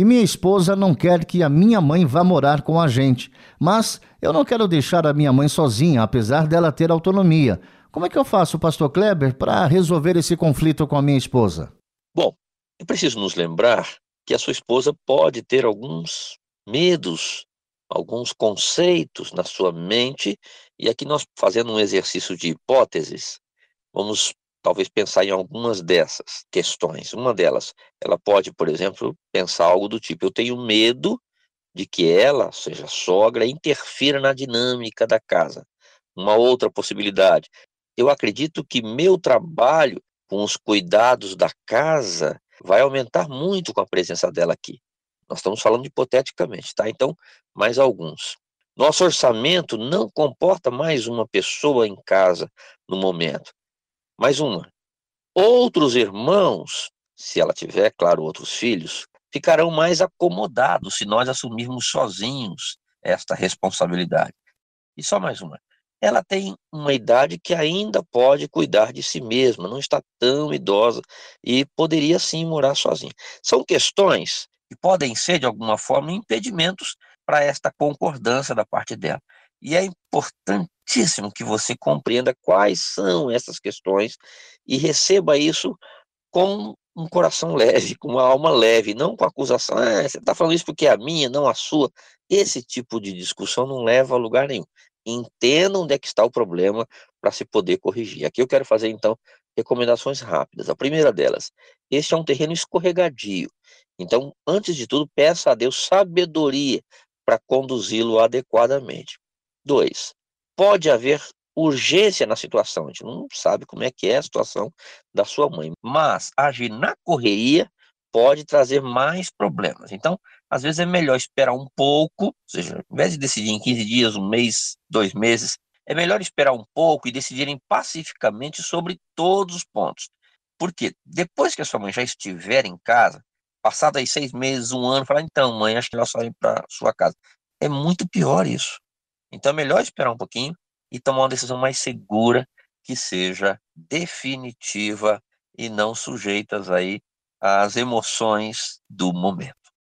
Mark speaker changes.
Speaker 1: e minha esposa não quer que a minha mãe vá morar com a gente. Mas eu não quero deixar a minha mãe sozinha, apesar dela ter autonomia. Como é que eu faço, pastor Kleber, para resolver esse conflito com a minha esposa?
Speaker 2: Bom, é preciso nos lembrar que a sua esposa pode ter alguns medos, alguns conceitos na sua mente, e aqui nós fazendo um exercício de hipóteses, vamos talvez pensar em algumas dessas questões. Uma delas, ela pode, por exemplo, pensar algo do tipo: eu tenho medo de que ela, ou seja, sogra, interfira na dinâmica da casa. Uma outra possibilidade, eu acredito que meu trabalho com os cuidados da casa vai aumentar muito com a presença dela aqui. Nós estamos falando hipoteticamente, tá? Então, mais alguns. Nosso orçamento não comporta mais uma pessoa em casa no momento. Mais uma. Outros irmãos, se ela tiver, claro, outros filhos, ficarão mais acomodados se nós assumirmos sozinhos esta responsabilidade. E só mais uma. Ela tem uma idade que ainda pode cuidar de si mesma, não está tão idosa e poderia sim morar sozinha. São questões que podem ser, de alguma forma, impedimentos para esta concordância da parte dela. E é importantíssimo que você compreenda quais são essas questões e receba isso com um coração leve, com uma alma leve, não com acusação. Ah, você está falando isso porque é a minha, não a sua. Esse tipo de discussão não leva a lugar nenhum. Entenda onde é que está o problema para se poder corrigir. Aqui eu quero fazer, então, recomendações rápidas. A primeira delas, este é um terreno escorregadio. Então, antes de tudo, peça a Deus sabedoria para conduzi-lo adequadamente. Dois, pode haver urgência na situação. A gente não sabe como é que é a situação da sua mãe, mas agir na correria pode trazer mais problemas. Então, às vezes é melhor esperar um pouco, ou seja, ao invés de decidir em 15 dias, um mês, dois meses, é melhor esperar um pouco e decidirem pacificamente sobre todos os pontos. Porque depois que a sua mãe já estiver em casa, passado aí seis meses, um ano, falar, então, mãe, acho que ela só ir para sua casa. É muito pior isso. Então é melhor esperar um pouquinho e tomar uma decisão mais segura que seja definitiva e não sujeitas aí às emoções do momento.